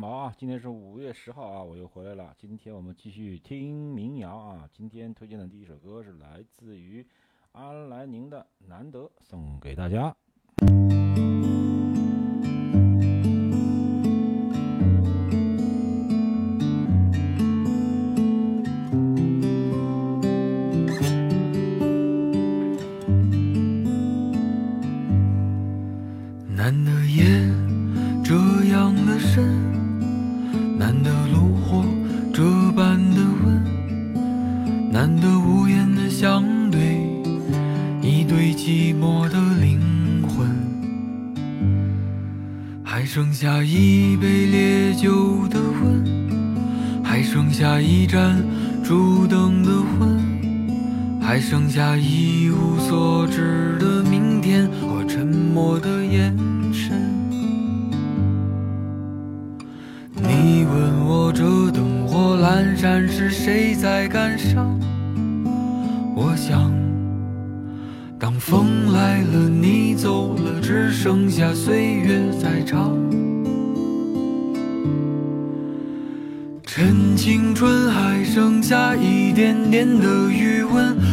毛啊，今天是五月十号啊，我又回来了。今天我们继续听民谣啊。今天推荐的第一首歌是来自于安来宁的《难得》，送给大家。剩下一无所知的明天和沉默的眼神。你问我这灯火阑珊是谁在感伤？我想。当风来了，你走了，只剩下岁月在唱。趁青春还剩下一点点的余温，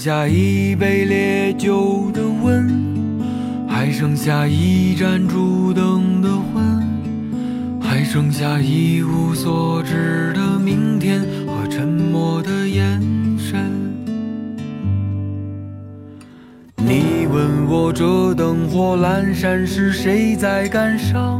下一杯烈酒的温，还剩下一盏烛灯的昏，还剩下一无所知的明天和沉默的眼神。你问我这灯火阑珊是谁在感伤？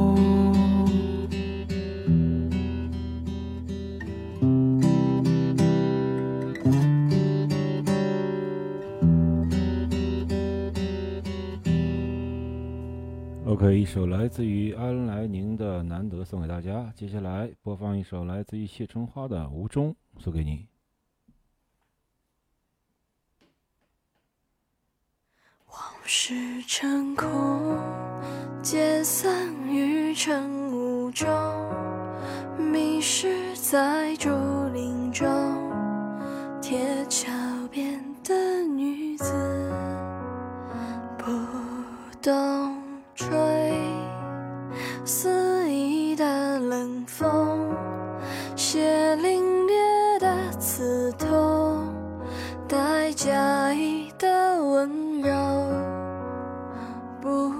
OK，一首来自于安来宁的《难得》送给大家。接下来播放一首来自于谢春花的《无中》，送给你。往事成空，解散于晨雾中，迷失在竹林中，铁桥边的女子不懂。肆意的冷风，血淋冽的刺痛，带假意的温柔，不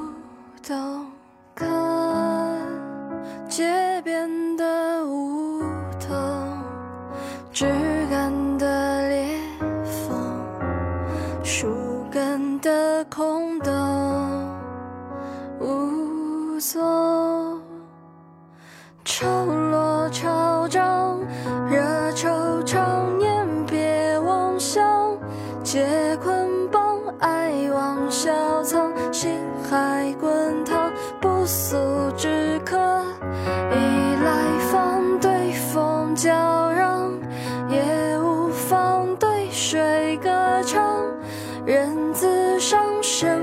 不速之客你来访对风叫嚷也无妨对水歌唱。人自伤身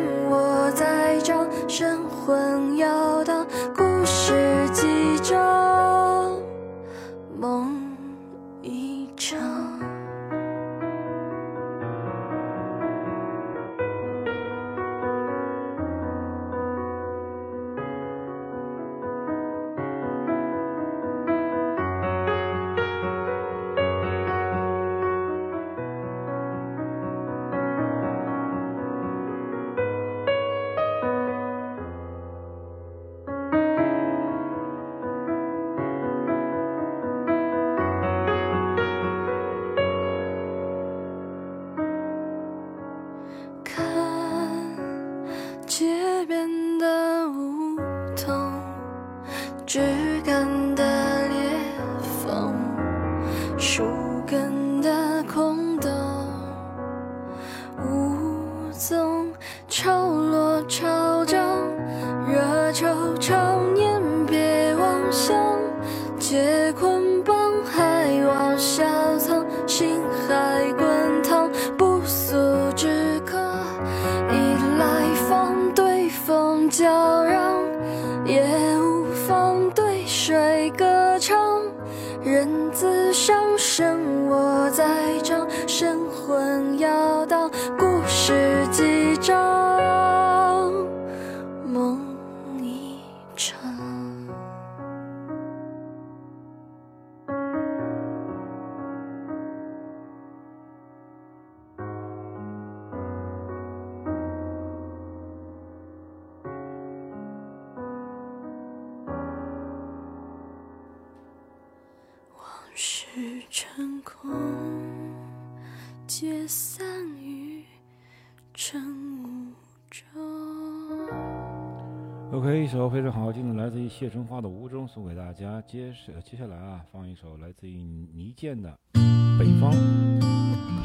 谢春花的《无中》，送给大家。接是接下来啊，放一首来自于倪健的《北方》，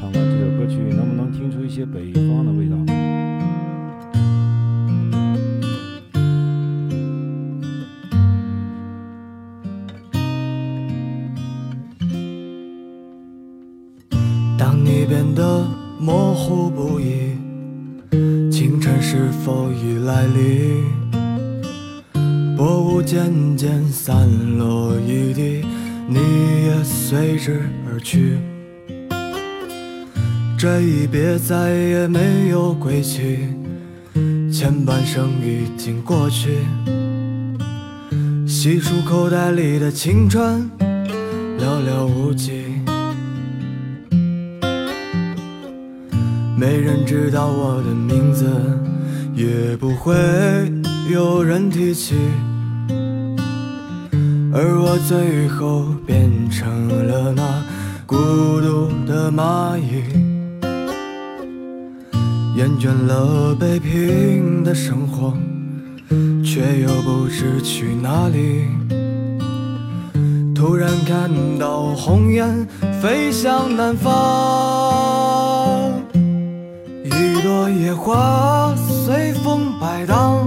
看看这首歌曲能不能听出一些北方的味道。当你变得模糊不已，清晨是否已来临？薄雾渐渐散落一地，你也随之而去。这一别再也没有归期，前半生已经过去。细数口袋里的青春，寥寥无几。没人知道我的名字，也不会有人提起。而我最后变成了那孤独的蚂蚁，厌倦了北平的生活，却又不知去哪里。突然看到红雁飞向南方。一朵野花随风摆荡，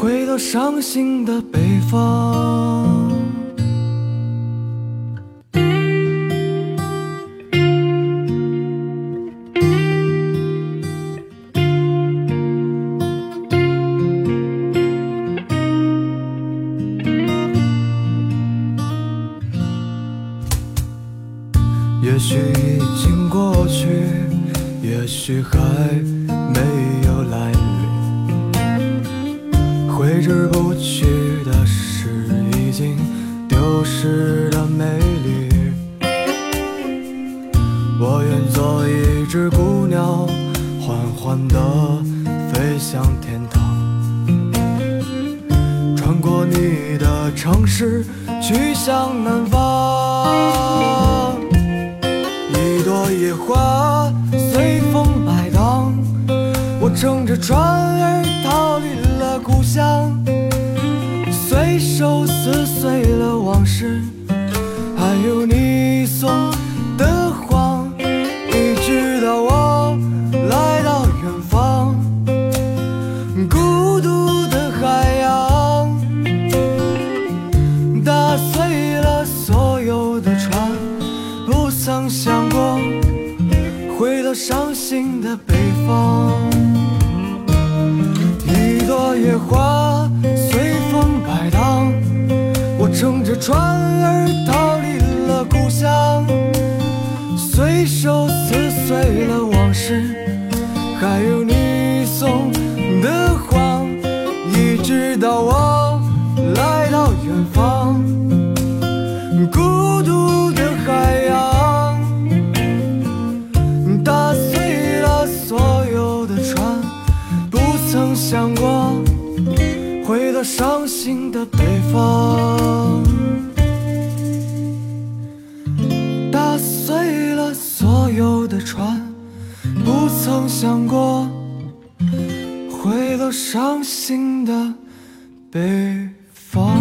回到伤心的北方。也许已经过去，也许还想过回到伤心的北方，打碎了所有的船，不曾想过回到伤心的北方。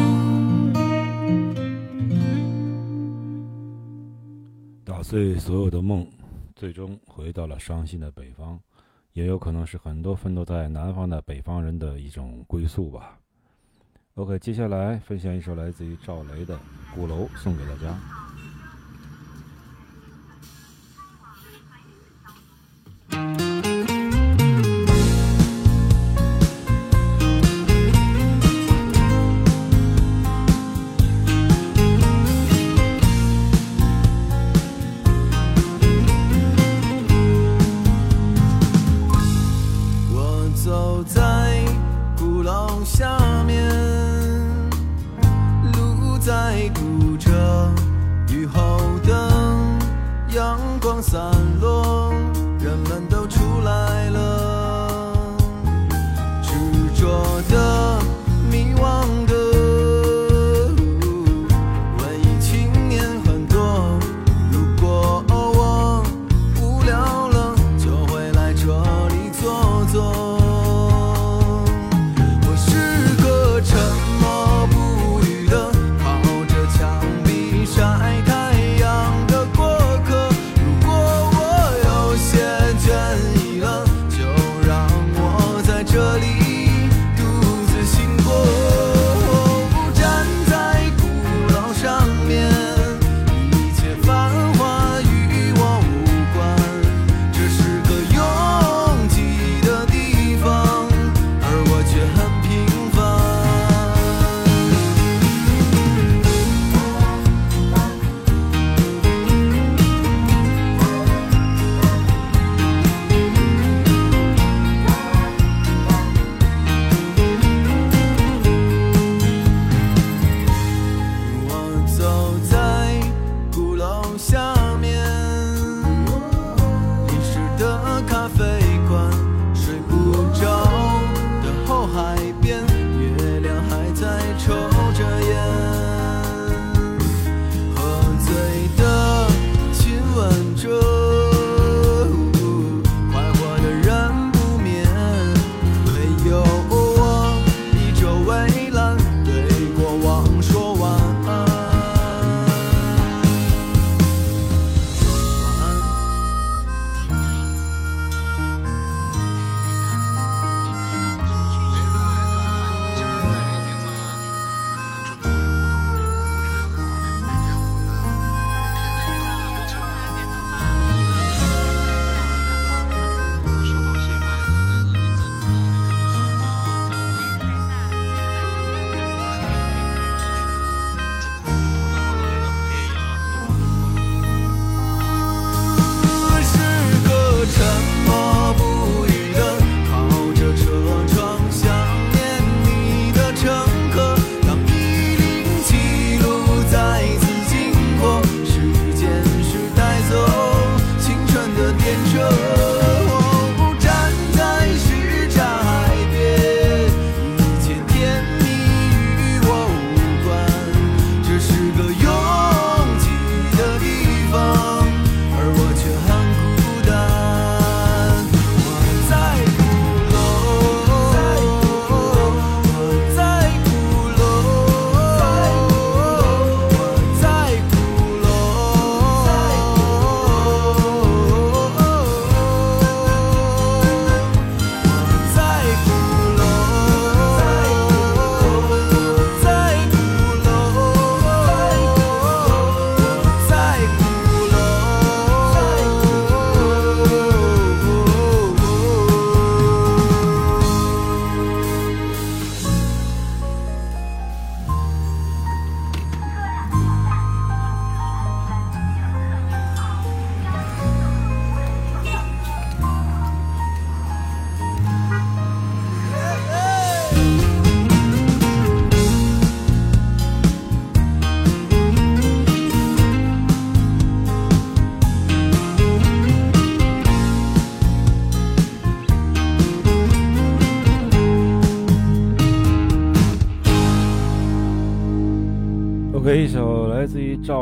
打碎所有的梦，最终回到了伤心的北方，也有可能是很多奋斗在南方的北方人的一种归宿吧。OK，接下来分享一首来自于赵雷的《鼓楼》，送给大家。光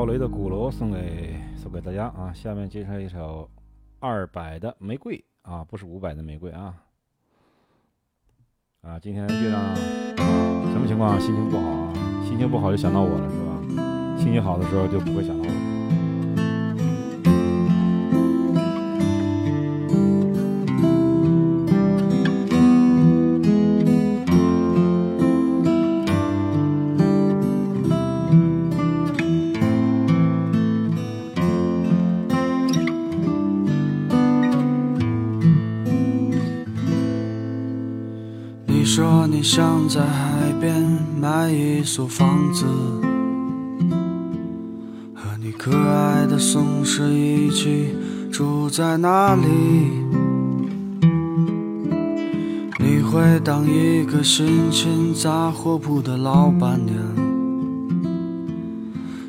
赵雷的《鼓楼》送给送给大家啊！下面介绍一首二百的玫瑰啊，不是五百的玫瑰啊！啊，今天月亮什么情况？心情不好啊？心情不好就想到我了是吧？心情好的时候就不会想到所房子，和你可爱的松狮一起住在那里。你会当一个心情杂货铺的老板娘，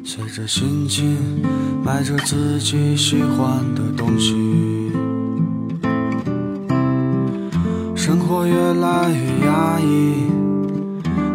随着心情买着自己喜欢的东西。生活越来越压抑，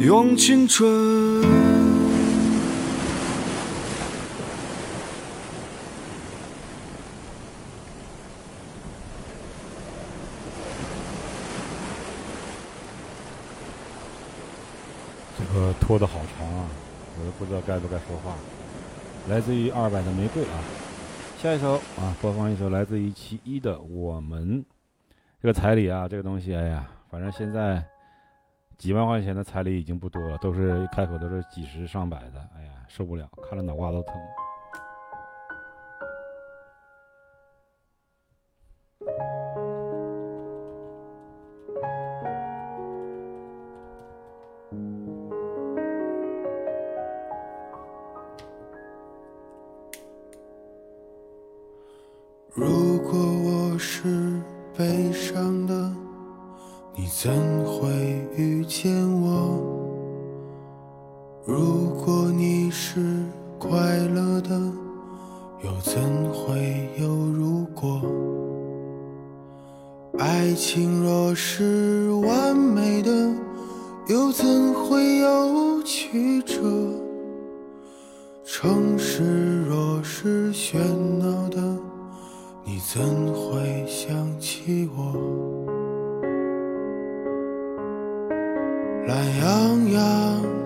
用青春。这个拖的好长啊，我都不知道该不该说话。来自于二百的玫瑰啊，下一首啊，播放一首来自于其一的《我们》。这个彩礼啊，这个东西，哎呀，反正现在。几万块钱的彩礼已经不多了，都是开口都是几十上百的，哎呀，受不了，看了脑瓜都疼。如果我是悲伤的。你怎会遇见我？如果你是快乐的，又怎会有如果？爱情若是完美的，又怎会有曲折？城市若是喧闹的，你怎会想起我？懒洋洋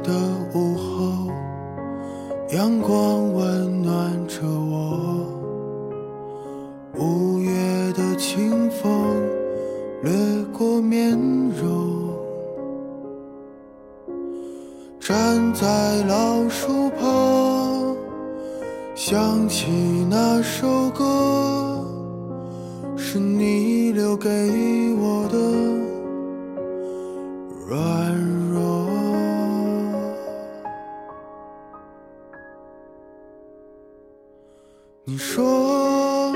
的午后，阳光温暖着我。五月的清风掠过面容，站在老树旁，想起那首歌，是你留给我的软你说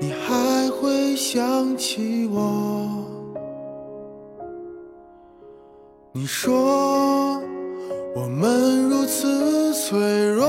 你还会想起我？你说我们如此脆弱，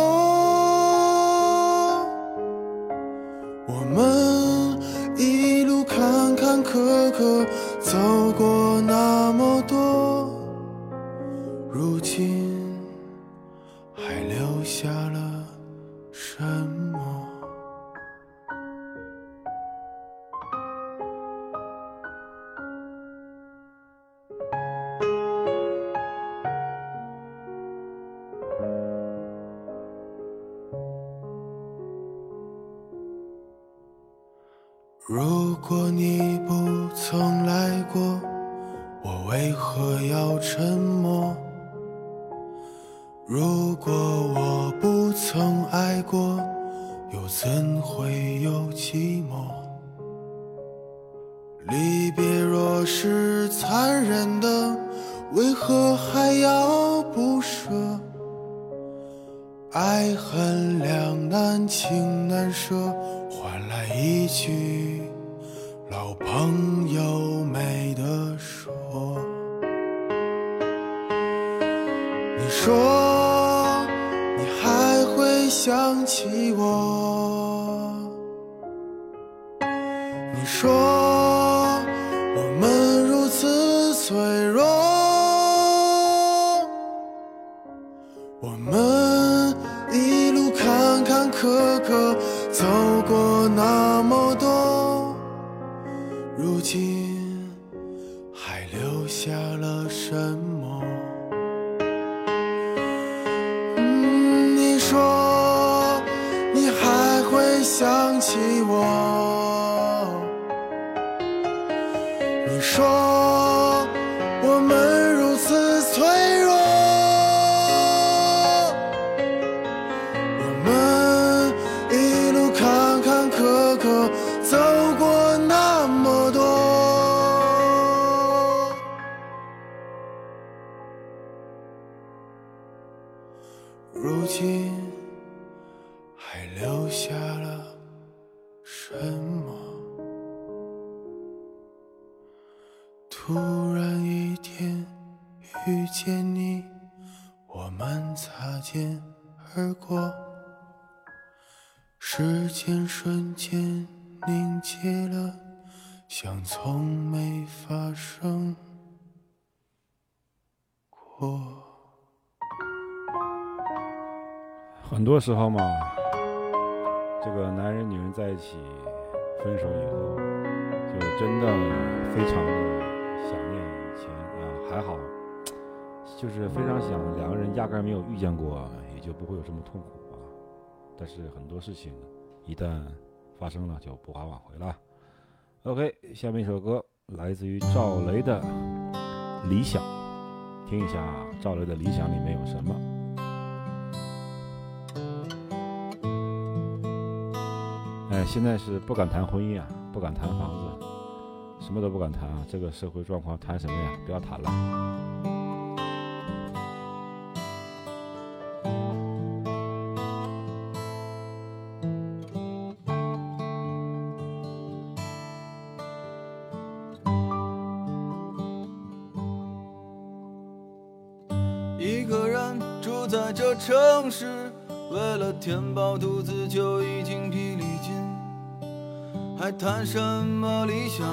时候嘛，这个男人女人在一起，分手以后，就真的非常的想念以前啊，还好，就是非常想两个人压根没有遇见过，也就不会有这么痛苦啊。但是很多事情一旦发生了，就不好挽回了。OK，下面一首歌来自于赵雷的《理想》，听一下赵雷的《理想》里面有什么。现在是不敢谈婚姻啊，不敢谈房子，什么都不敢谈啊。这个社会状况谈什么呀？不要谈了。一个人住在这城市，为了填饱肚子就已经疲力尽，还谈什么理想？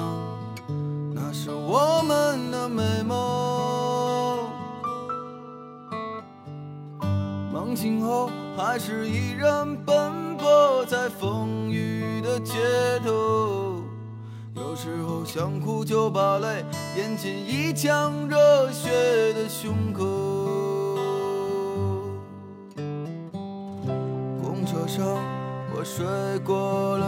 那是我们的美梦。梦醒后，还是依然奔波在风雨的街头。有时候想哭就把泪咽进一腔热血的胸口。公车上，我睡过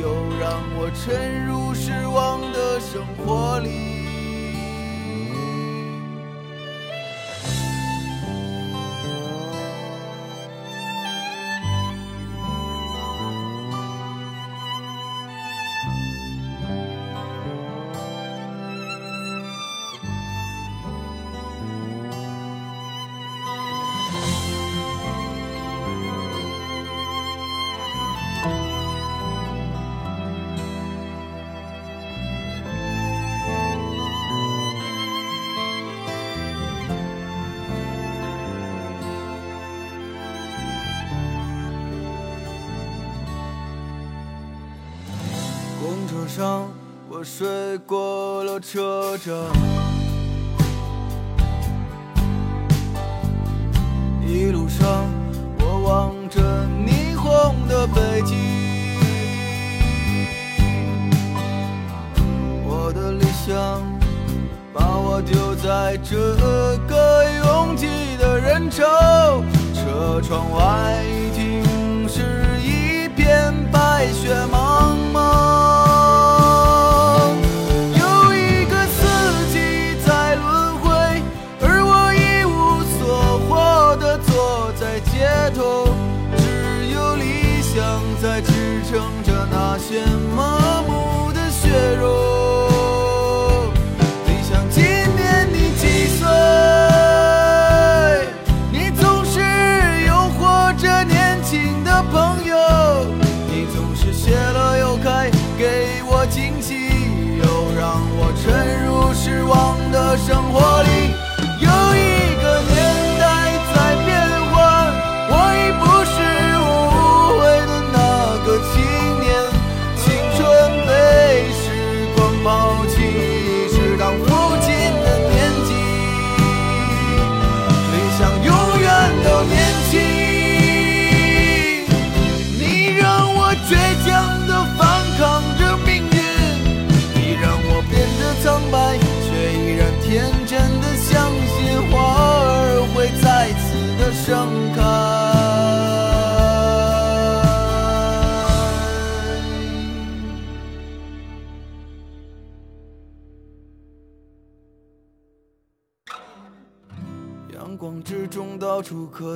又让我沉入失望的生活里。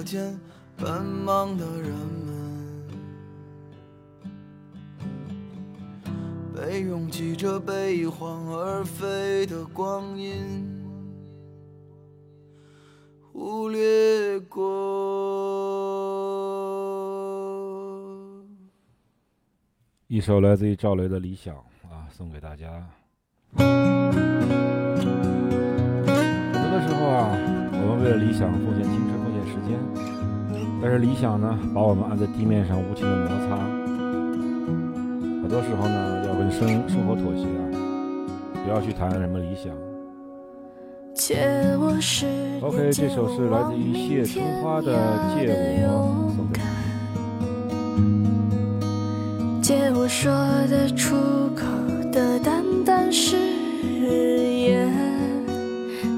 见奔忙的人们，被拥挤着被一晃而飞的光阴忽略过。一首来自于赵雷的《理想》啊，送给大家。很多的时候啊，我们为了理想奉献青春。但是理想呢，把我们按在地面上无情的摩擦。很多时候呢，要跟生生活妥协，不要去谈什么理想。OK，这首是来自于谢春花的《借我》，送给借我说得出口的淡淡誓言，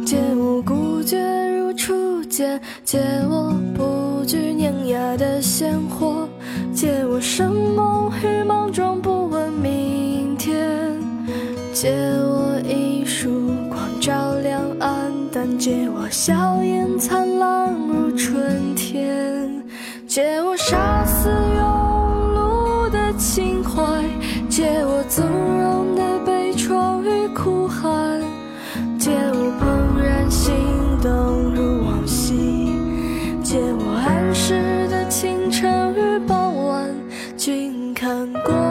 借我孤绝如初见，借我不。句碾压的鲜活，借我生猛与莽撞，不问明天，借我一束光照亮暗淡，借我笑颜灿烂如春天，借我杀死庸碌的情怀，借我纵容的悲。君看过。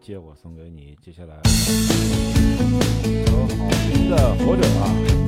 借我送给你接下来。一好听的火种啊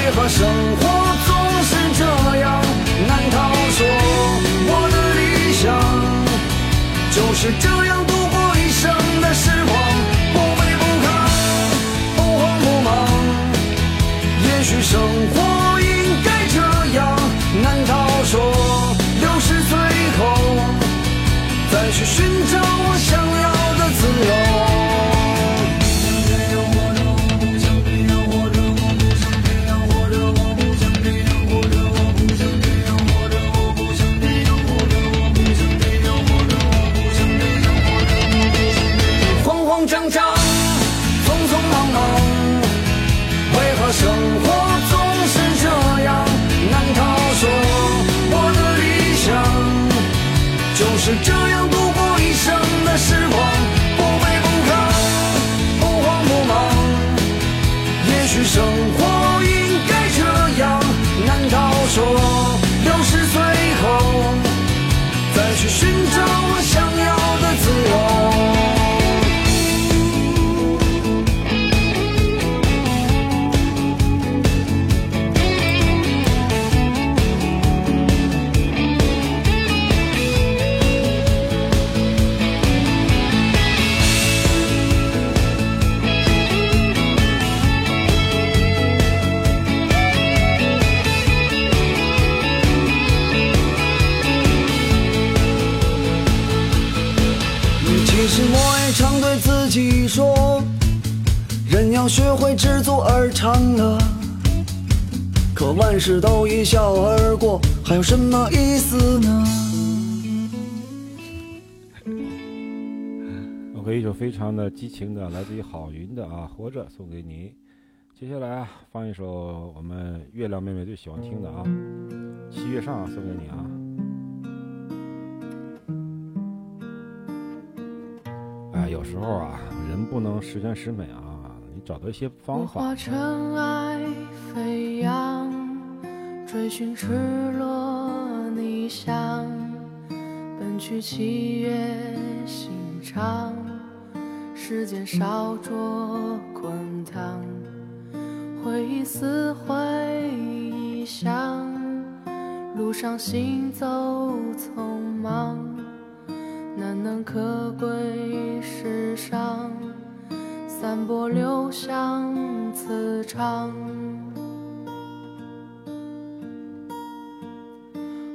为何生活总是这样？难道说我的理想就是这样度过一生的时光？不卑不亢，不慌不忙。也许生活应该这样。难道说六十岁后再去寻找学会知足而常乐。可万事都一笑而过，还有什么意思呢？OK，一首非常的激情的，来自于郝云的啊，《活着》送给你。接下来啊，放一首我们月亮妹妹最喜欢听的啊，《七月上》送给你啊。哎，有时候啊，人不能十全十美啊，找到一些方法化。尘埃飞扬，追寻赤裸逆翔，奔去七月心肠，时间烧灼滚烫，回忆撕毁臆想，路上行走匆忙。难能可贵世上，散播留香磁场。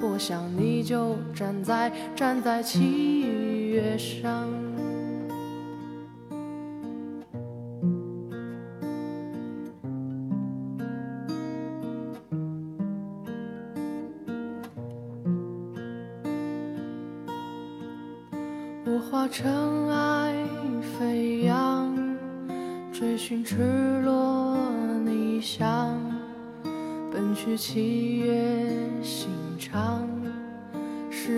我想你就站在站在七月上。我化尘埃飞扬，追寻赤裸逆翔，奔去七月，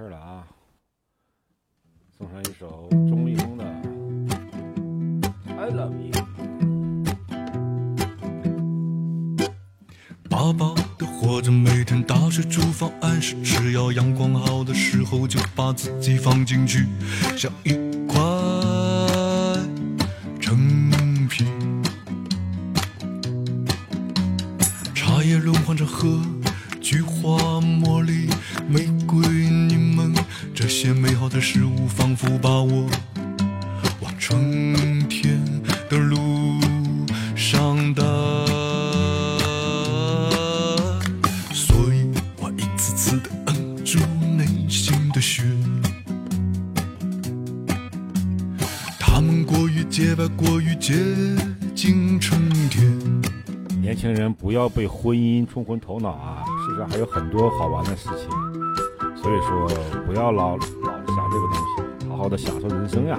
事了啊，送上一首钟立风的《I Love You》。饱饱的活着，每天打水煮饭，按时吃药，阳光好的时候就把自己放进去，像一被婚姻冲昏头脑啊！世上还有很多好玩的事情，所以说不要老老想这个东西，好好的享受人生呀。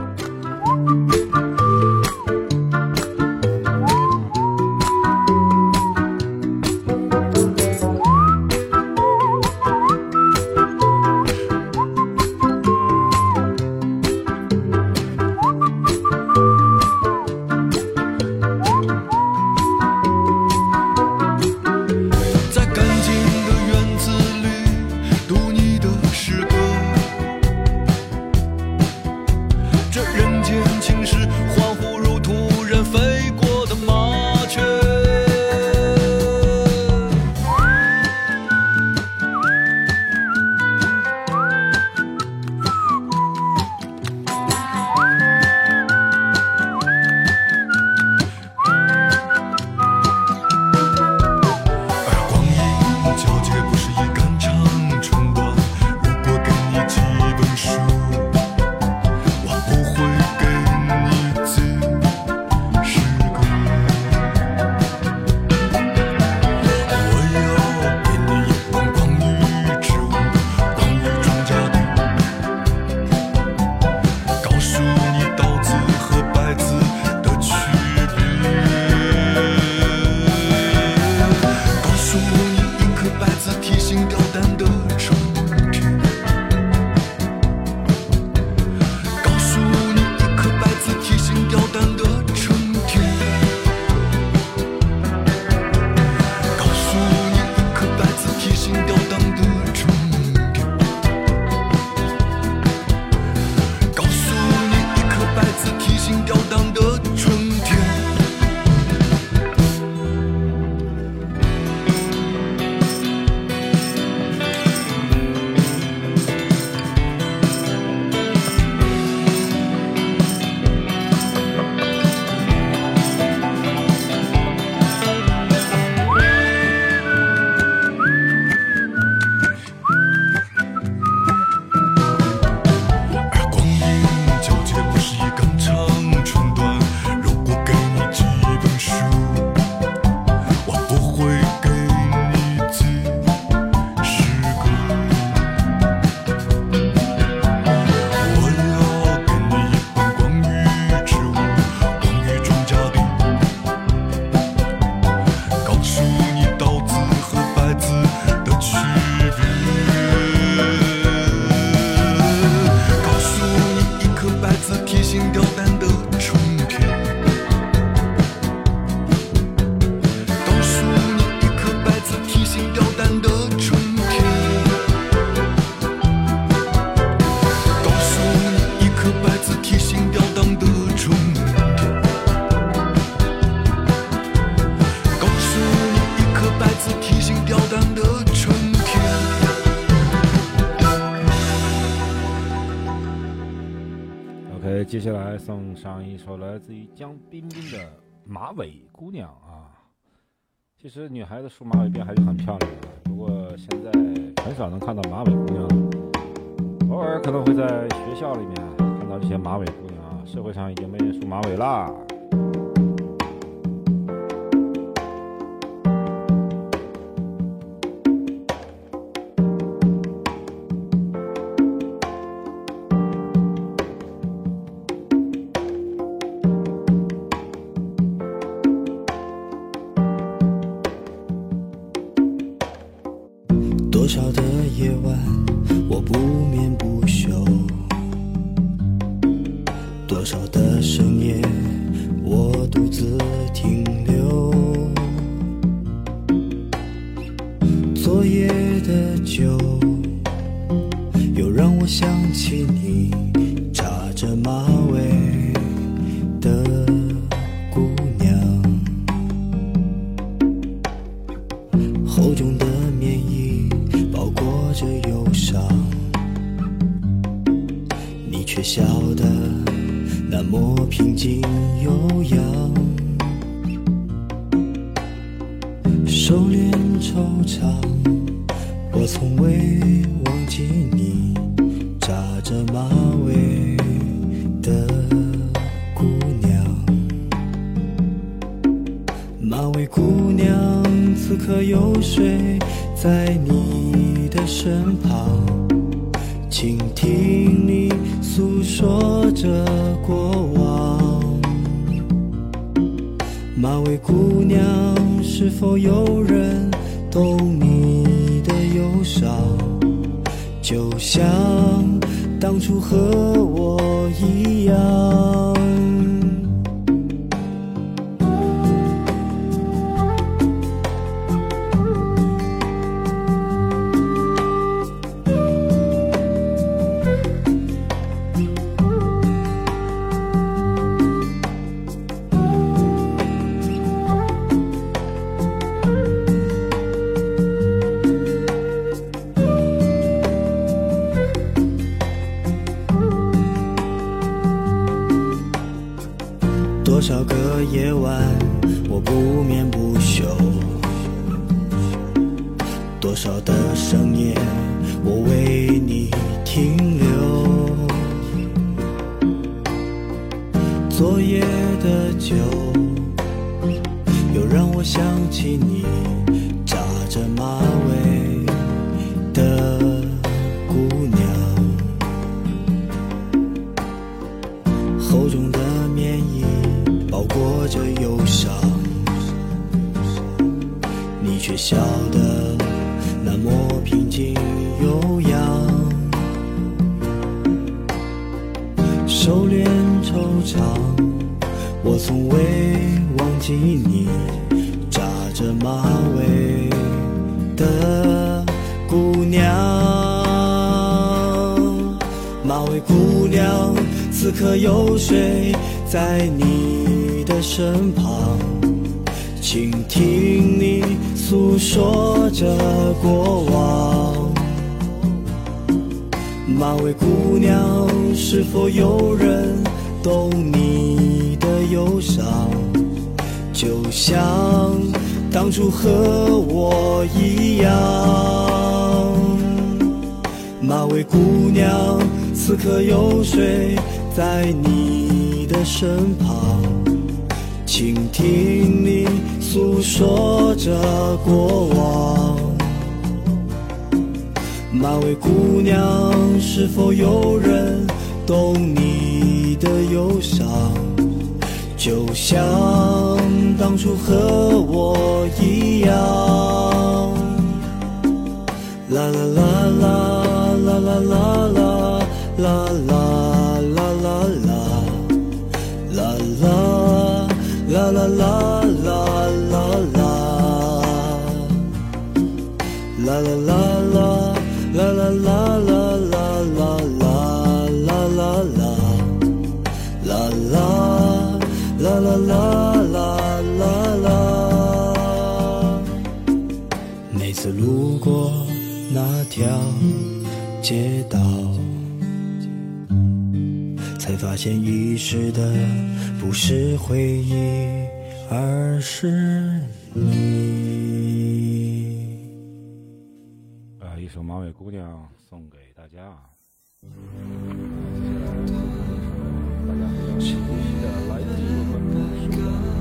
接下来送上一首来自于江彬彬的《马尾姑娘》啊。其实女孩子梳马尾辫还是很漂亮的，不过现在很少能看到马尾姑娘，偶尔可能会在学校里面看到一些马尾姑娘啊。社会上却笑得那么平静悠扬，收敛惆怅，我从未忘记你扎着马尾的姑娘。马尾姑娘，此刻有谁在你的身旁？倾听你诉说着过往。马尾姑娘，是否有人懂你的忧伤？就像当初和我一样。街道，才发现遗失的不是回忆，而是你。啊，一首《马尾姑娘》送给大家。啊。大家谢谢的来自我们。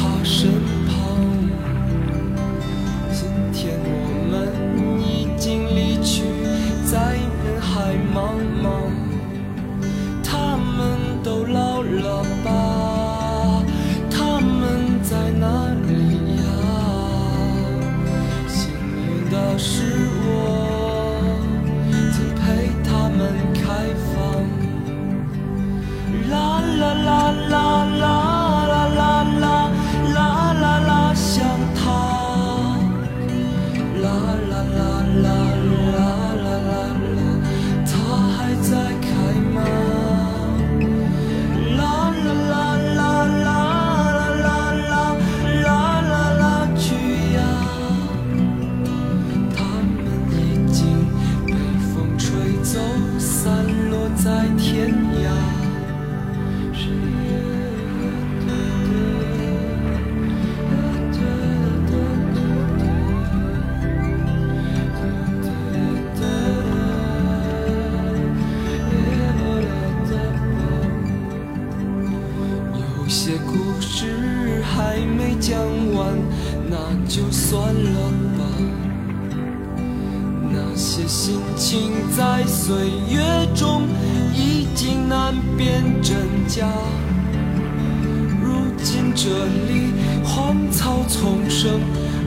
这里荒草丛生，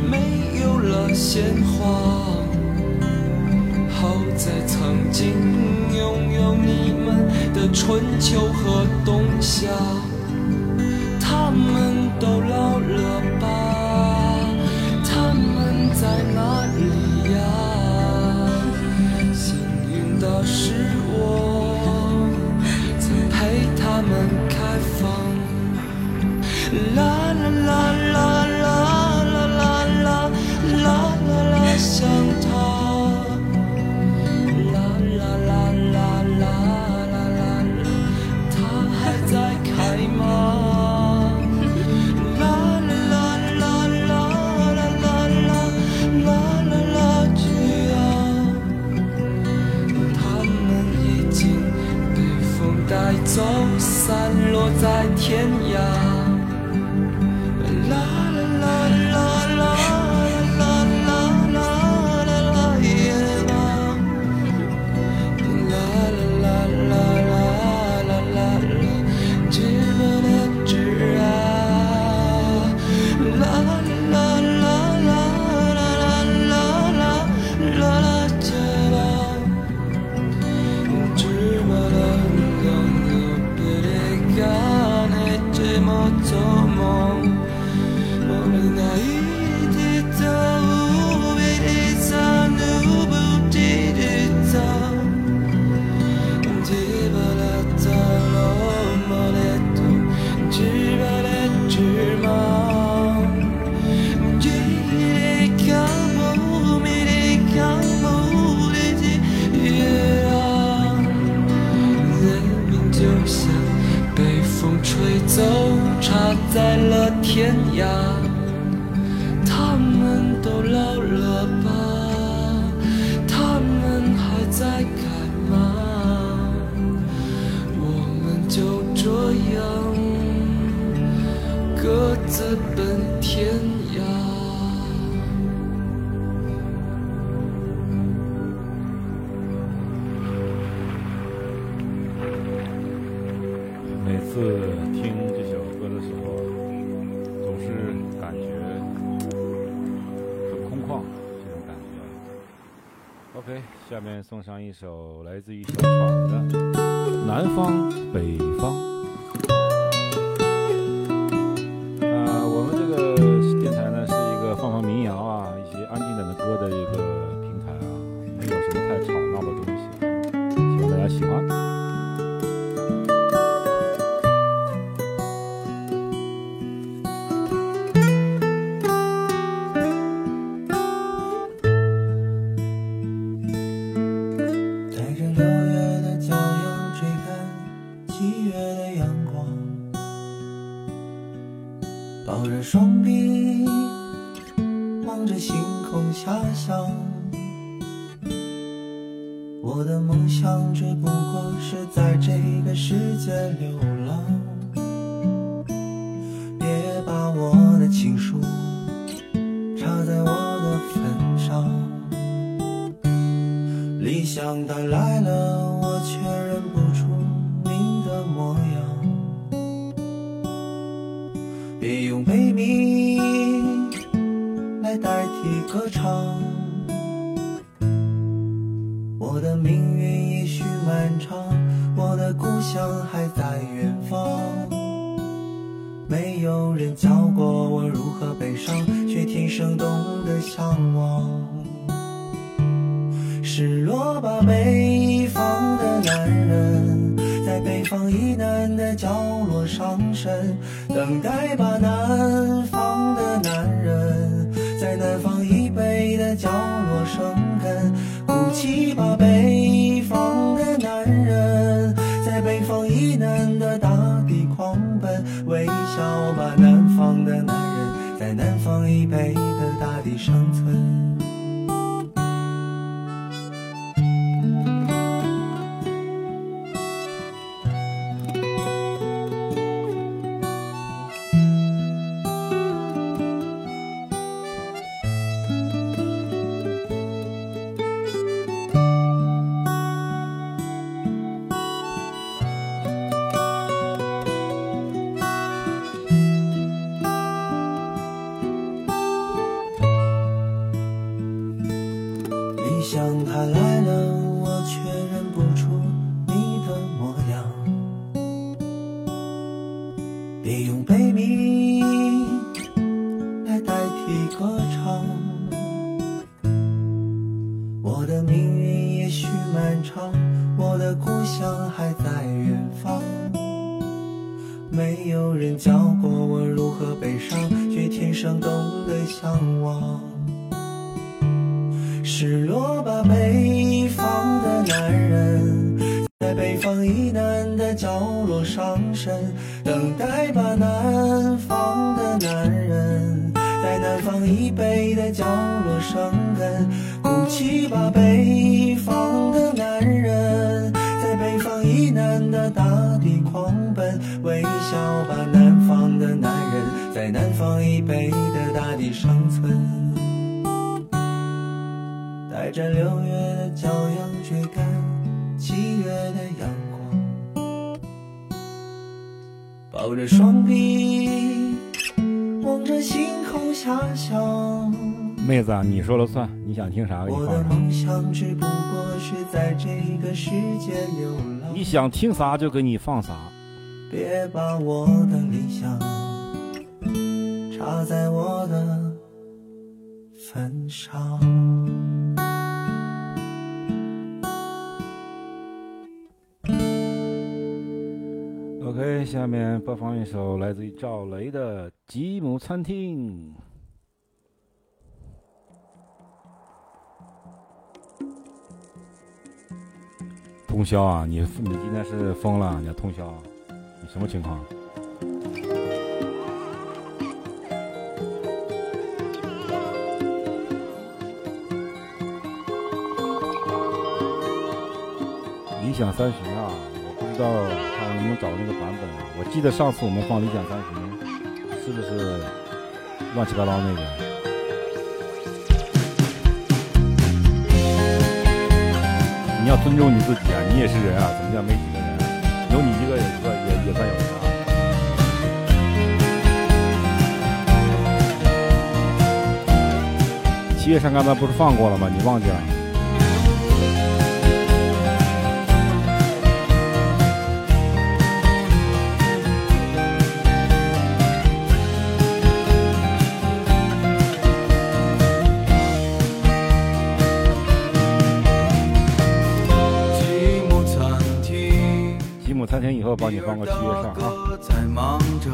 没有了鲜花。好在曾经拥有你们的春秋和冬夏。他们。一首来自想他来了。听啥？给你放啥。你想听啥就给你放啥。别把我的理想插在我的坟上。OK，下面播放一首来自于赵雷的《吉姆餐厅》。通宵啊！你你今天是疯了？你要通宵？你什么情况？理想三旬啊！我不知道看能不能找那个版本啊！我记得上次我们放理想三旬，是不是乱七八糟那个？你要尊重你自己啊！你也是人啊，怎么叫没几个人？有你一个也算也也算有人啊。七月上刚才不是放过了吗？你忘记了？帮你放个七月上啊。在忙着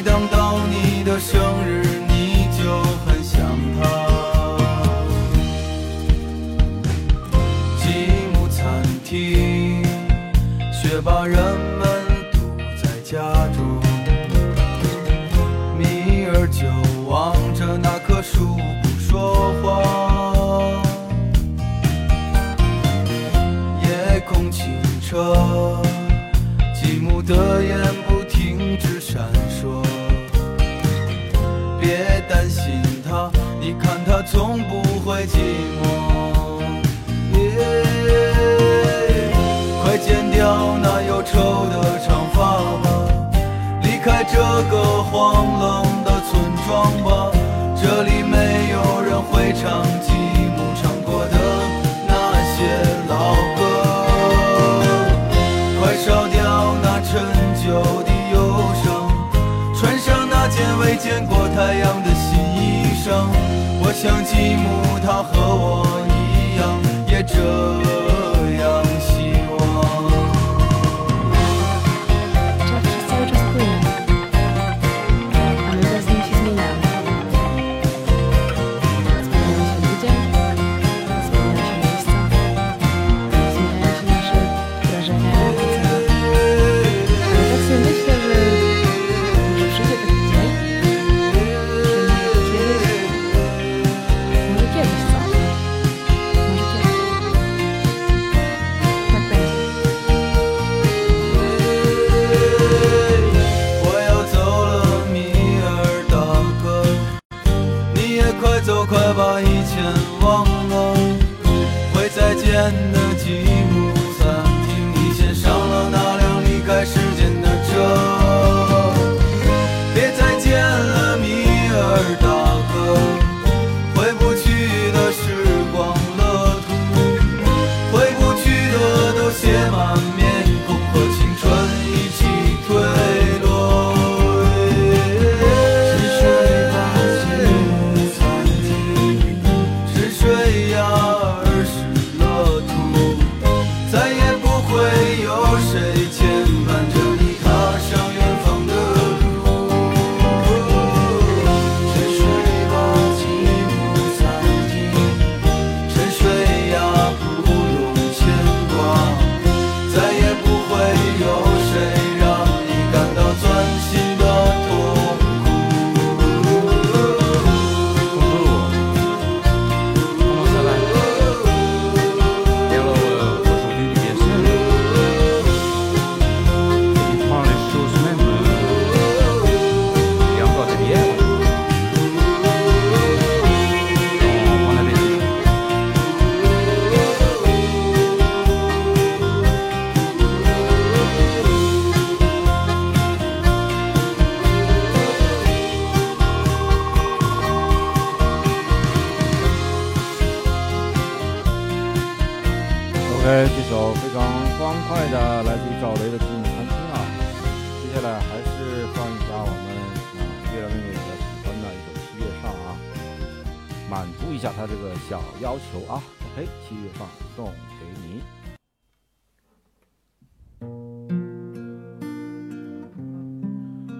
每当到你的生日，你就很想他。积木餐厅，雪把人们堵在家中。米尔就望着那棵树不说话。夜空清澈，积木的眼不停止闪。你看他从不会寂寞，耶，快剪掉那忧愁的长发吧，离开这个荒冷的村庄吧。像吉姆他和我一样也这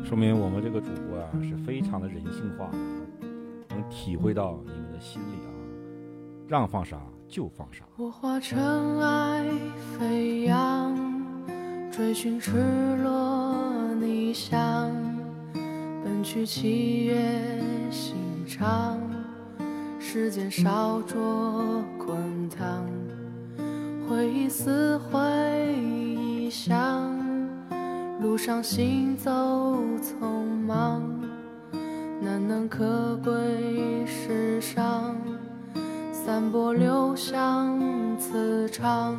说明我们这个主播啊是非常的人性化能体会到你们的心理啊让放啥就放啥。我化尘埃飞扬追寻赤裸逆翔奔去七月刑场时间烧灼滚烫回忆撕毁臆想路上行走匆忙，难能可贵世上，散播留香磁场。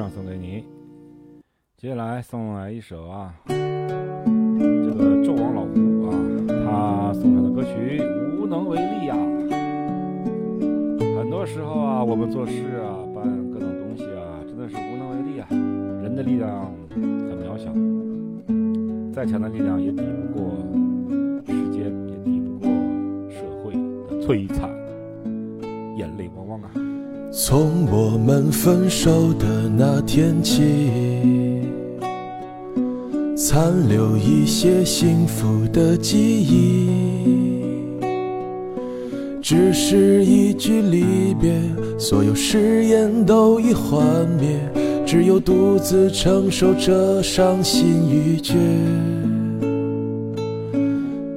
上送给你。接下来送来一首啊，这个纣王老胡啊，他送上的歌曲《无能为力》呀。很多时候啊，我们做事啊，办各种东西啊，真的是无能为力啊。人的力量很渺小，再强的力量也抵不过时间，也抵不过社会的摧残，从我们分手的那天起，残留一些幸福的记忆。只是一句离别，所有誓言都已幻灭，只有独自承受着伤心欲绝。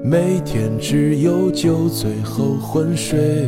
每天只有酒醉后昏睡。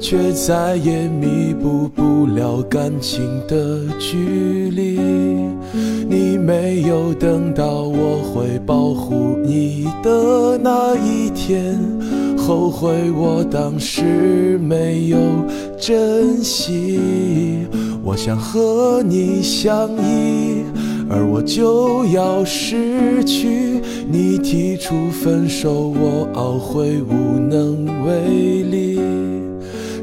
却再也弥补不了感情的距离。你没有等到我会保护你的那一天，后悔我当时没有珍惜。我想和你相依，而我就要失去。你提出分手，我懊悔无能为力。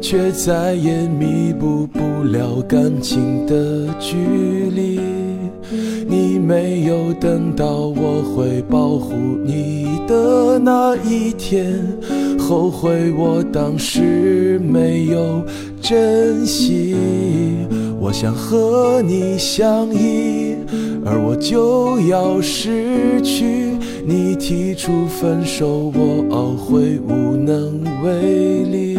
却再也弥补不了感情的距离。你没有等到我会保护你的那一天，后悔我当时没有珍惜。我想和你相依，而我就要失去。你提出分手，我懊悔无能为力。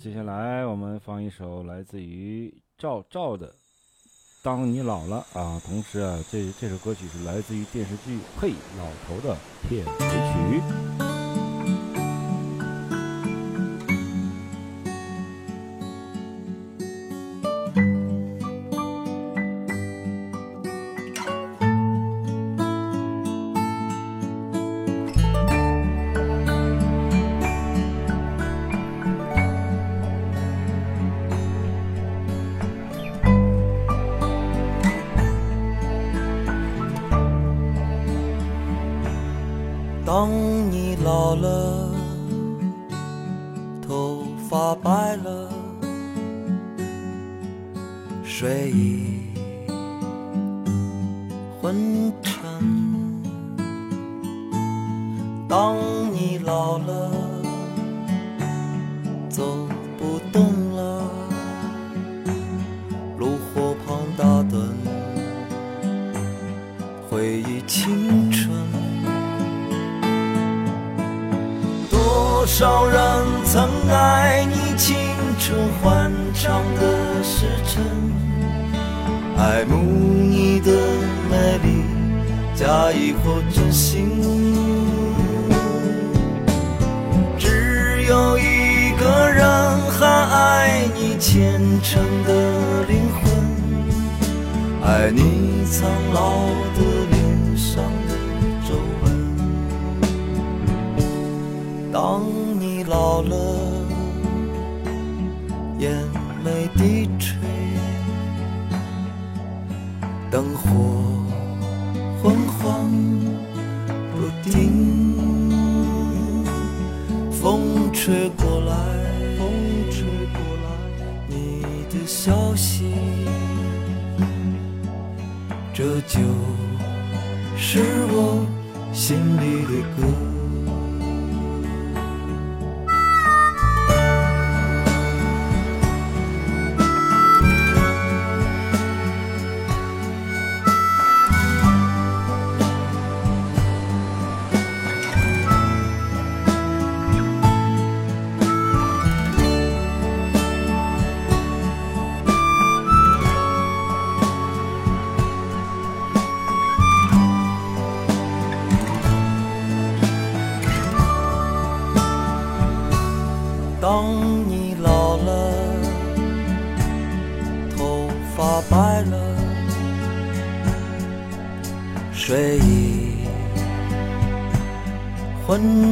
接下来我们放一首来自于赵照的《当你老了》啊，同时啊，这这首歌曲是来自于电视剧《嘿老头》的片尾曲。昏沉。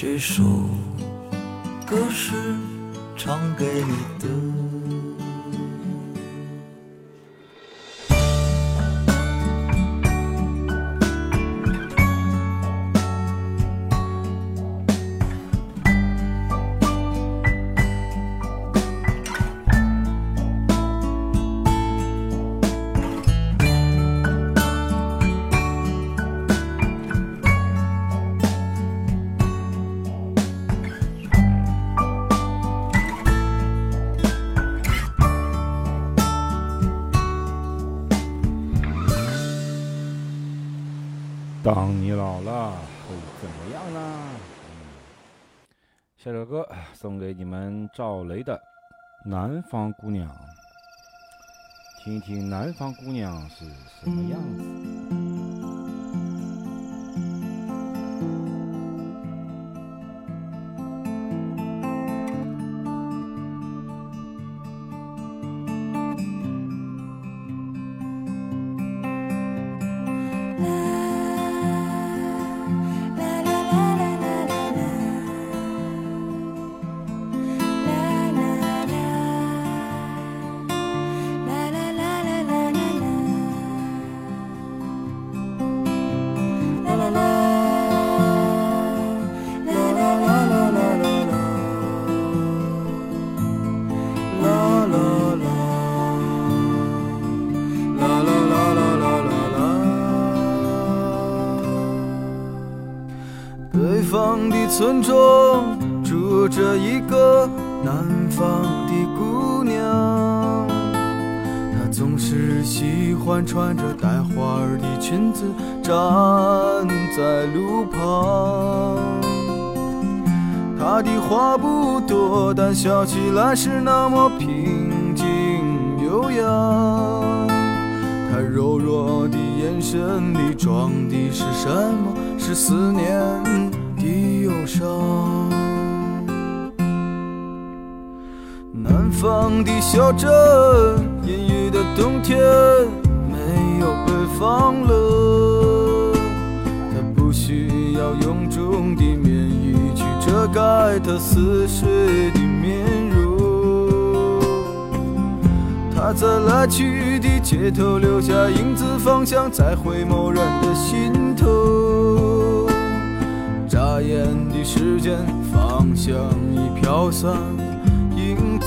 这首歌是唱给你的。下首歌送给你们赵雷的《南方姑娘》，听听南方姑娘是什么样子。那是那方向再回某人的心头。眨眼的时间，方向已飘散，影子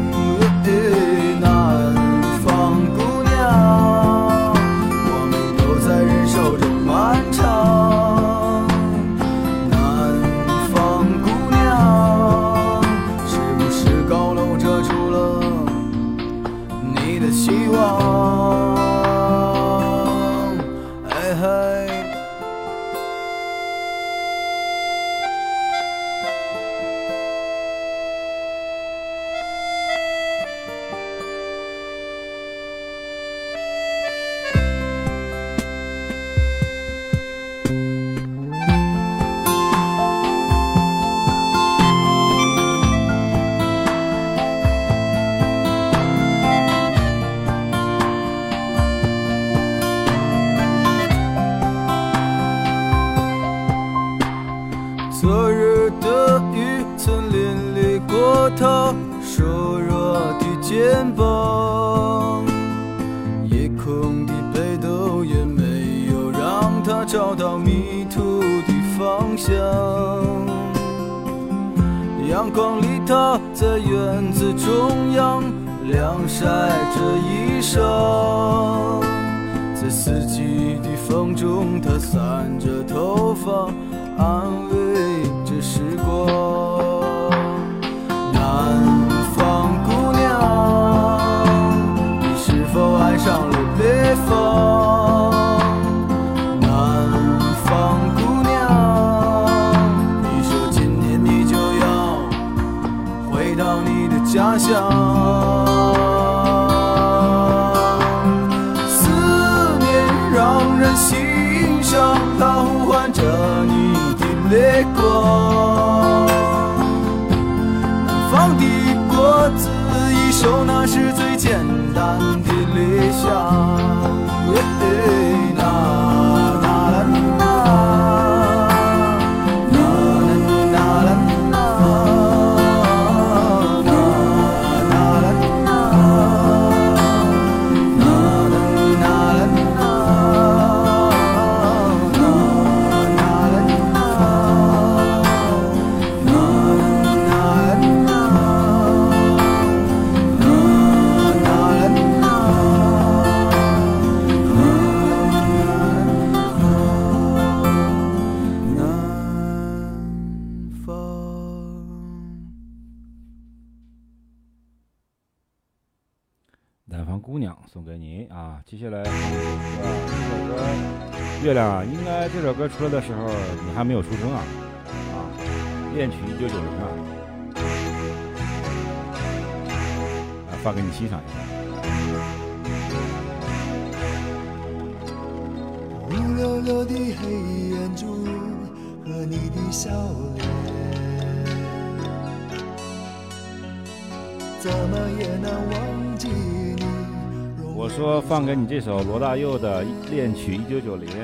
首罗大佑的恋曲《一九九零》，《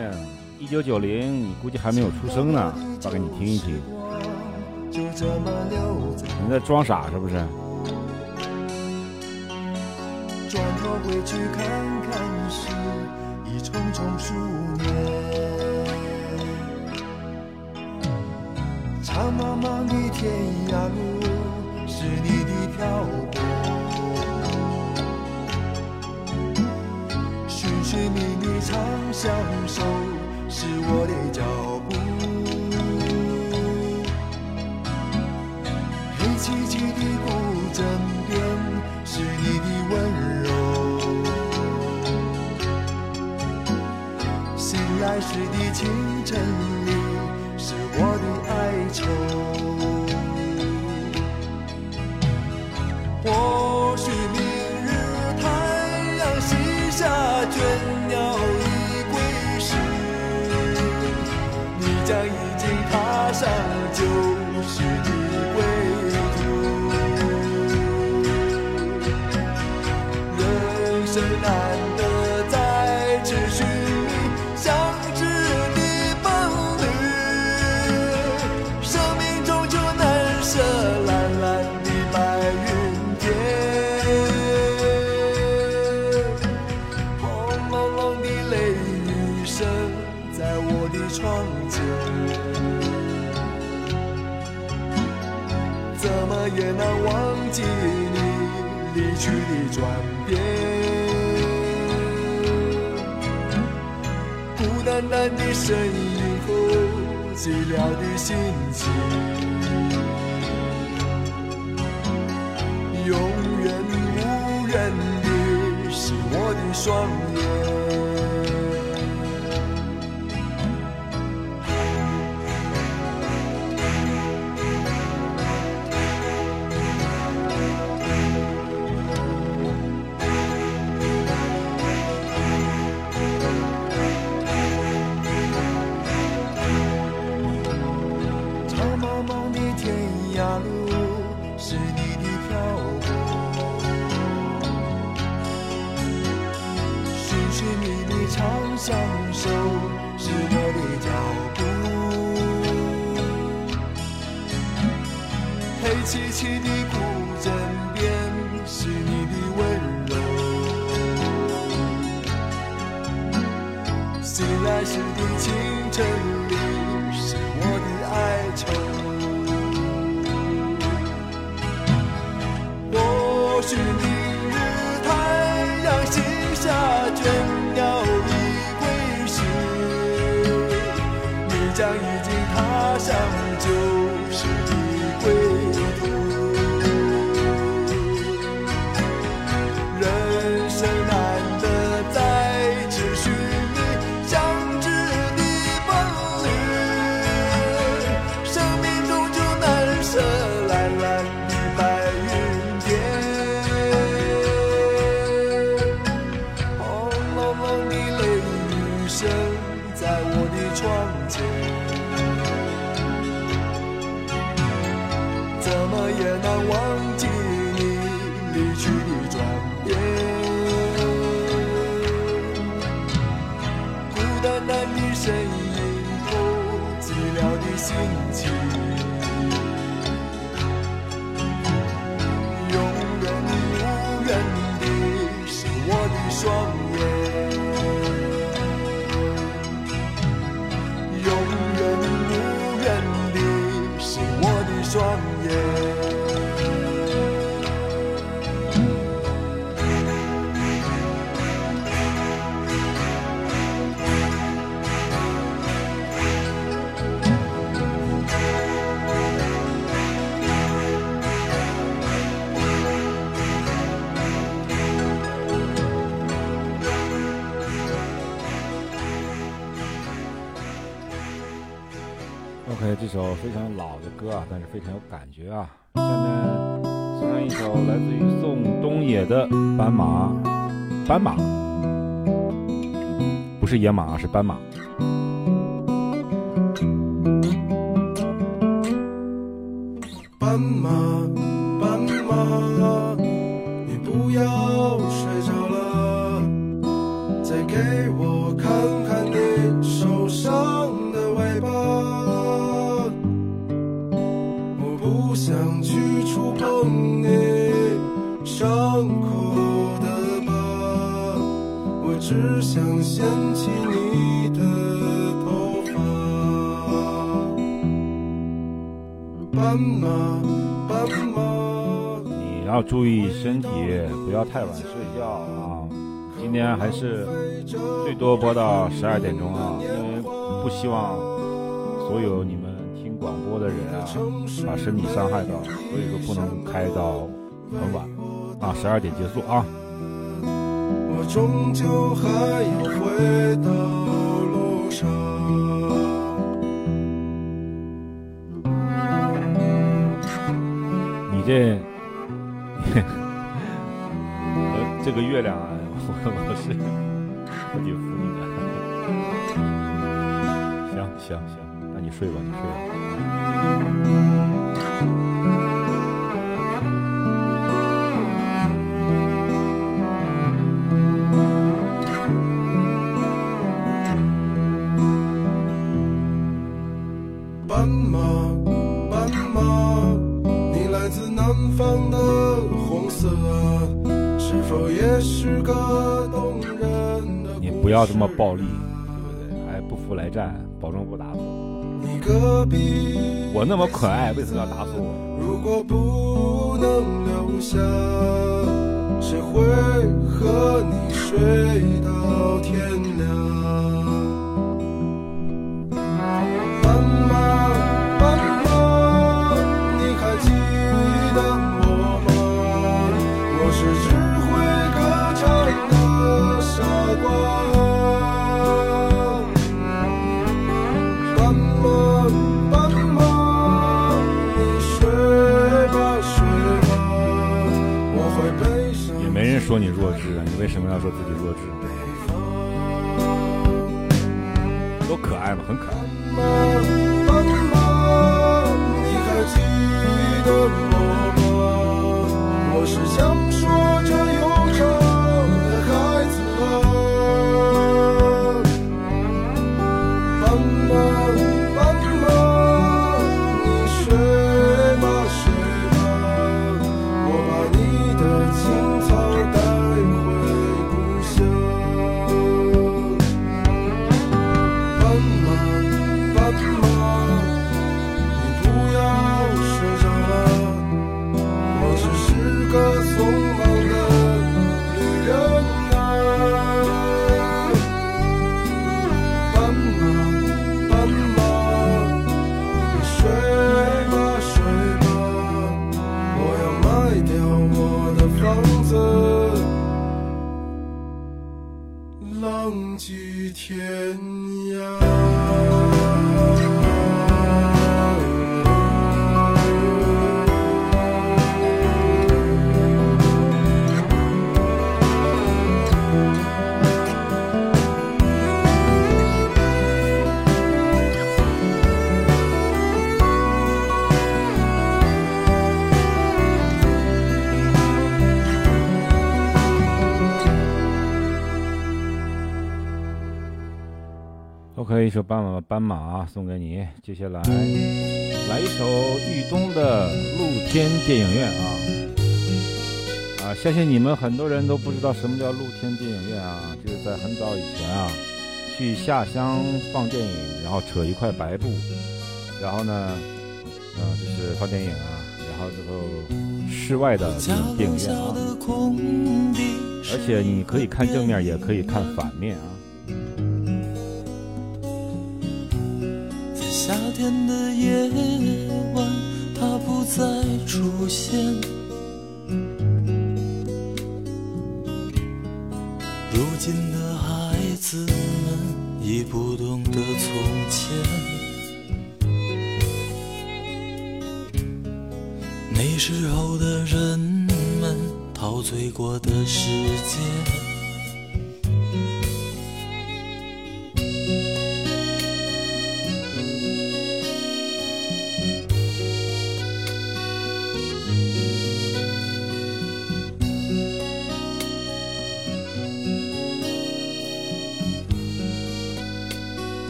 一九九零》你估计还没有出生呢，发给你听一听。你在装傻是不是？转头回去看看数年，长茫茫的天涯路，是你的泊。寻觅你长相守是我的脚步。黑漆漆的孤枕边是你的温柔。醒来时的清晨里是我的哀愁。万遍，孤单单的身影和寂寥的心情。淡淡的身影后，寂寥的心情。一首非常老的歌啊，但是非常有感觉啊。下面送上一首来自于宋冬野的《斑马》，斑马，不是野马，是斑马。斑马，斑马，只想掀起你的头发。斑马，斑马。你要注意身体，不要太晚睡觉啊。今天还是最多播到十二点钟啊，因为不希望所有你们听广播的人啊把身体伤害到，所以说不能开到很晚啊，十二点结束啊。我终究还要回到路上。你这，我这个月亮啊，我我是我挺服你的。行行行，那你睡吧，你睡吧。要这么暴力，对不对？还不服来战，保证不打死我。你隔壁我那么可爱，为什么要打死我？如果不能留下，谁会和你睡到天亮？你弱智啊，你为什么要说自己弱智？多可爱嘛，很可爱。首斑马斑马啊送给你。接下来来一首豫东的露天电影院啊啊！相信你们很多人都不知道什么叫露天电影院啊，就是在很早以前啊，去下乡放电影，然后扯一块白布，然后呢，啊，就是放电影啊，然后之后室外的这种电影院啊，而且你可以看正面，也可以看反面啊。出现。如今的孩子们已不懂得从前。那时候的人们陶醉过的世界。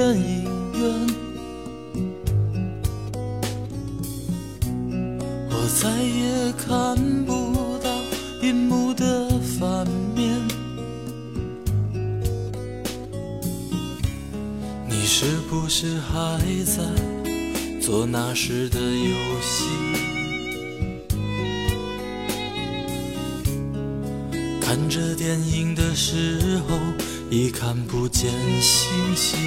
电影院，我再也看不到银幕的反面。你是不是还在做那时的游戏？看着电影的时候，已看不见星星。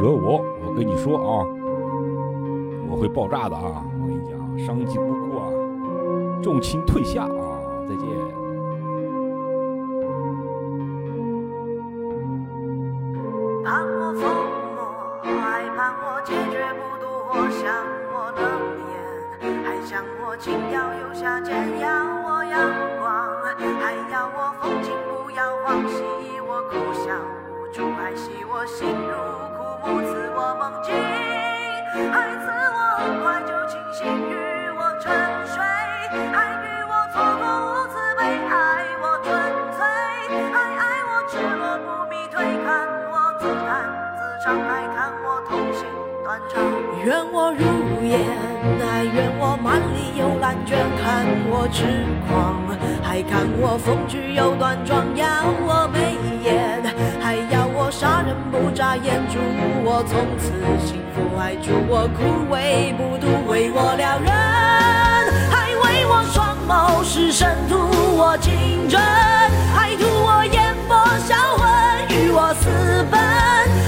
惹我，我跟你说啊，我会爆炸的啊！我跟你讲，伤及无辜啊，重情退下痴狂，还看我风趣又端庄，要我眉眼，还要我杀人不眨眼，祝我从此幸福，还祝我枯萎不渡，为我撩人，还为我双眸失神图我情真，还图我眼波销魂，与我私奔，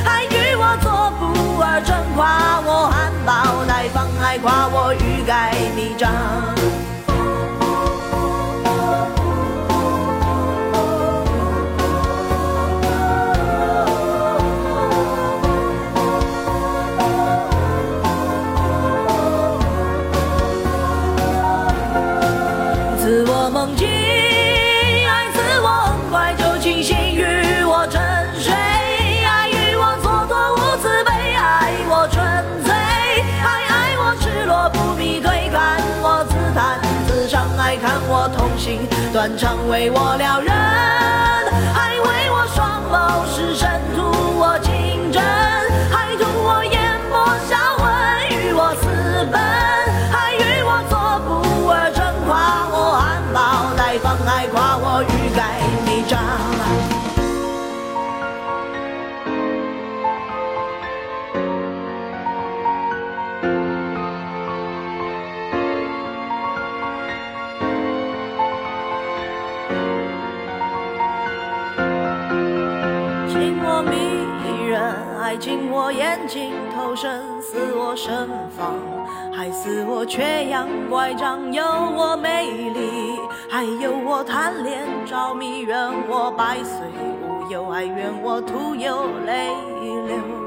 还与我做不二臣，夸我含苞待放，还夸我欲盖弥彰。成，为我撩，自我缺氧乖张，有我美丽，还有我贪恋着迷，愿我百岁无忧，还愿我徒有泪流。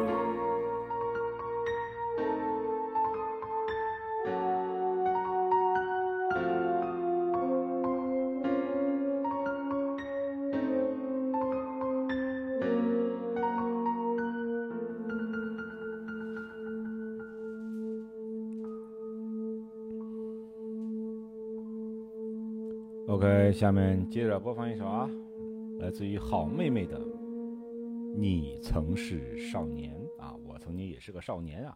下面接着播放一首啊，来自于好妹妹的《你曾是少年》啊，我曾经也是个少年啊。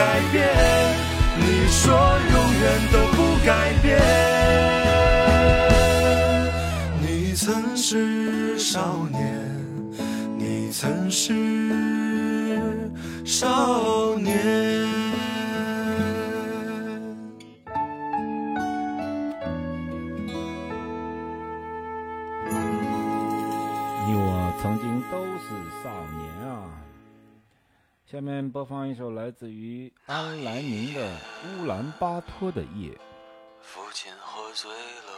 改变，你说永远都不改变。你曾是少年，你曾是少年。下面播放一首来自于安来明的《乌兰巴托的夜》。父亲喝醉了，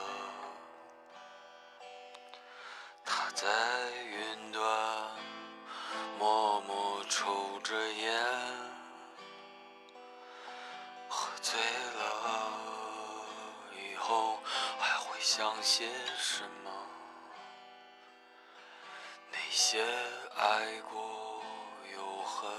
他在云端默默抽着烟，喝醉了以后还会想些什么？那些爱过又恨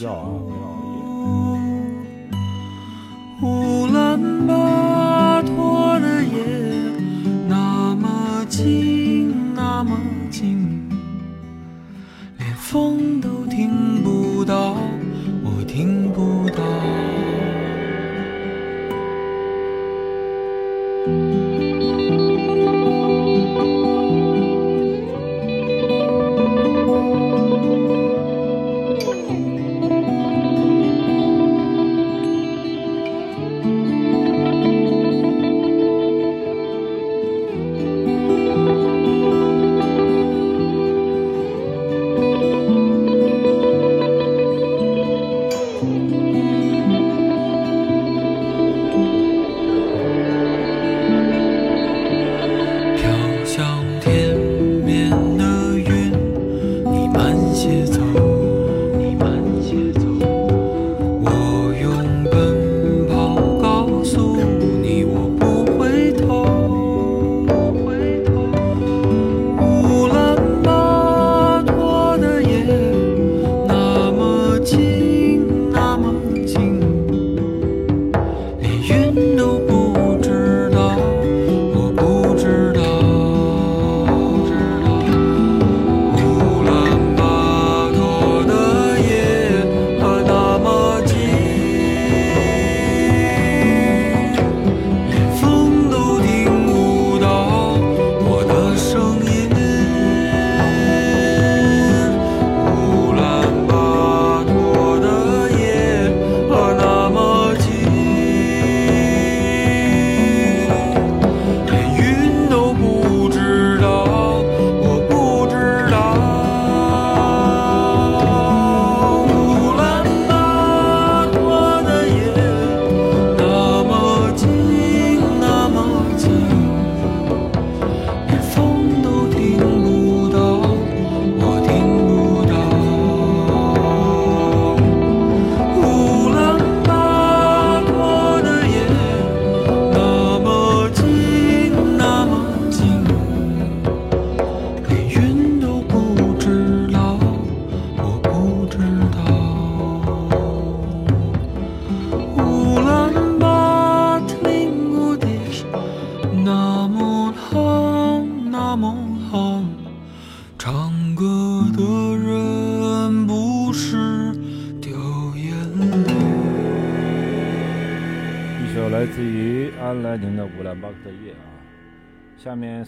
觉啊，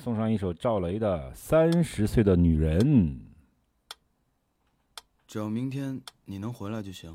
送上一首赵雷的《三十岁的女人》。只要明天你能回来就行。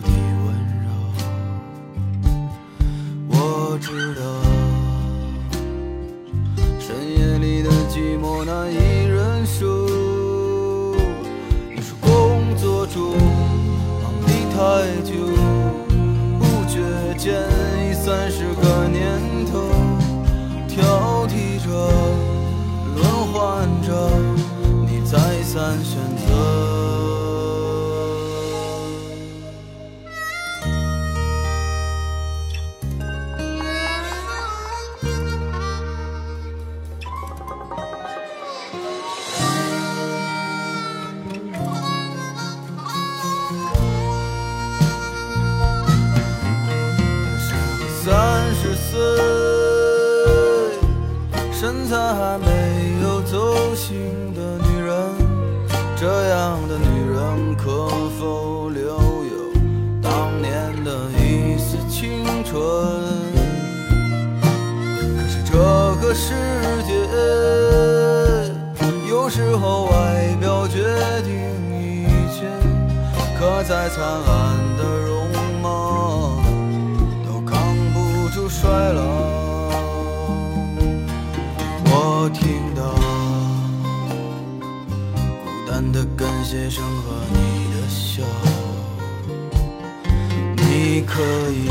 我知道深夜里的寂寞难以忍受。你说工作中忙得太久，不觉间已三十个年头，挑剔着，轮换着，你再三再灿烂的容貌。都扛不住衰老。我听到孤单的感谢声和你的笑，你可以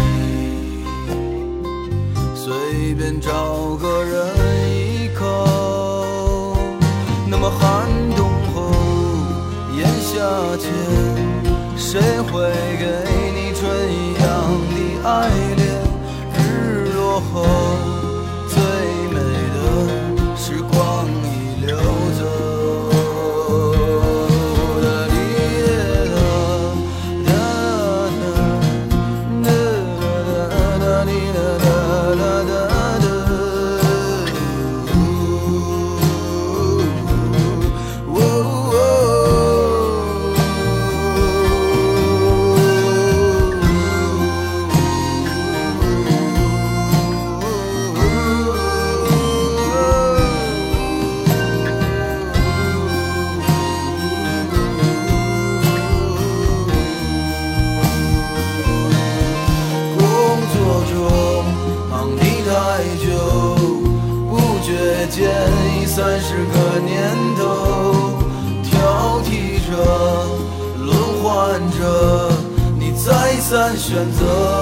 随便找个人依靠。那么寒冬后，炎夏间，谁会给你春一样的爱恋？日落后，选择。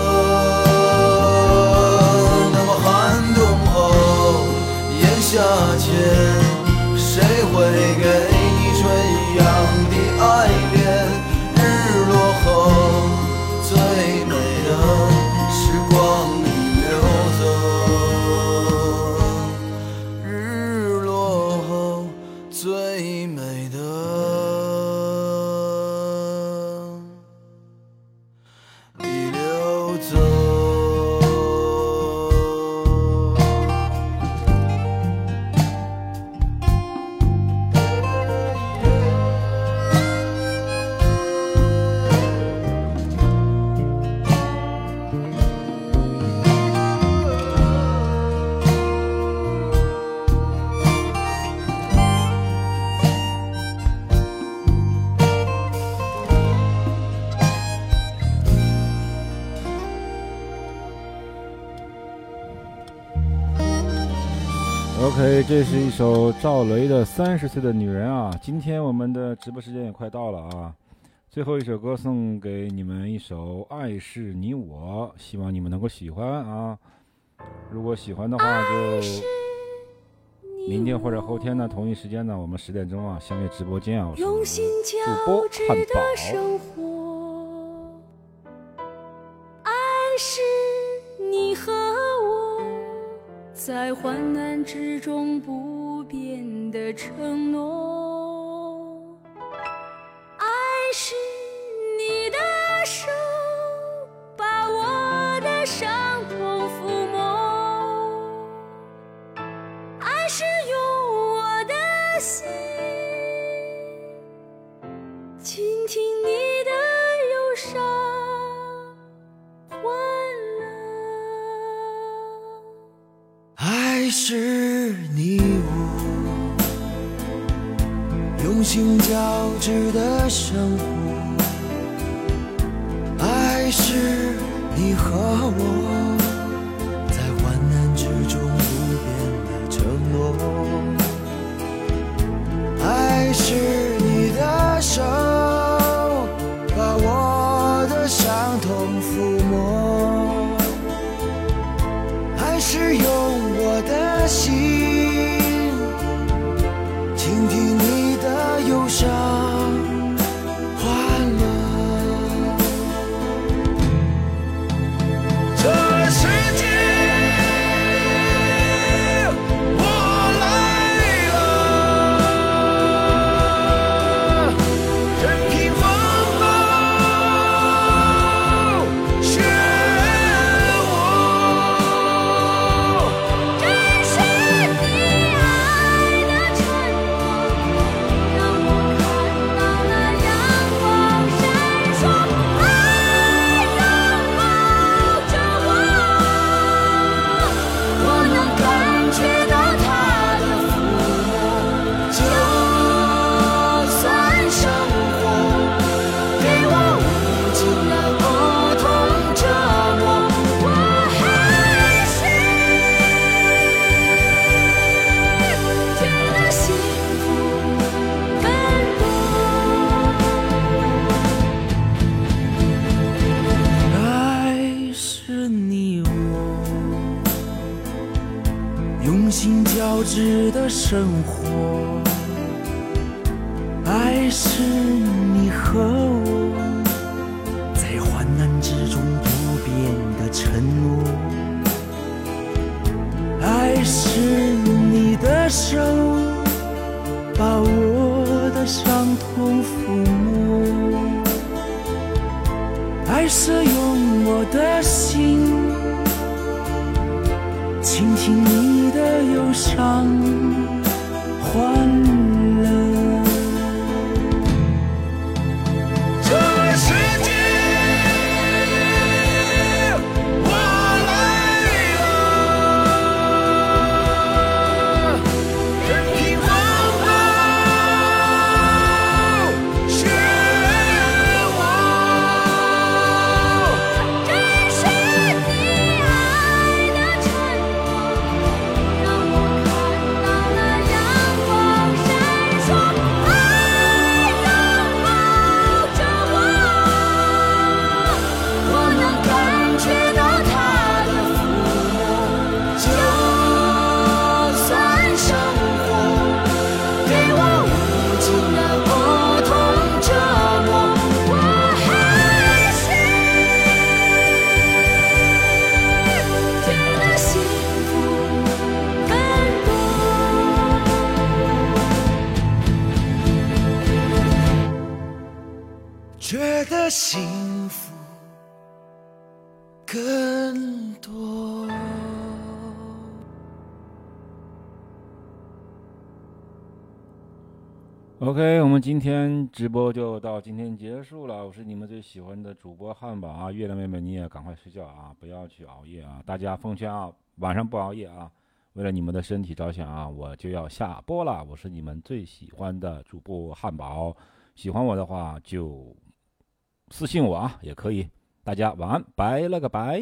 这是一首赵雷的《三十岁的女人》啊。今天我们的直播时间也快到了啊，最后一首歌送给你们一首《爱是你我》，希望你们能够喜欢啊。如果喜欢的话，就明天或者后天呢，同一时间呢，我们十点钟啊相约直播间啊。主播汉堡。在患难之中不变的承诺，爱是你的手把我的伤痛抚摸，爱是用我的心。倾听你是你我用心交织的生活，爱是你和我直播就到今天结束了。我是你们最喜欢的主播汉堡啊，月亮妹妹你也赶快睡觉啊，不要去熬夜啊！大家奉劝啊，晚上不熬夜啊，为了你们的身体着想啊，我就要下播了。我是你们最喜欢的主播汉堡，喜欢我的话就私信我啊，也可以。大家晚安，拜了个拜。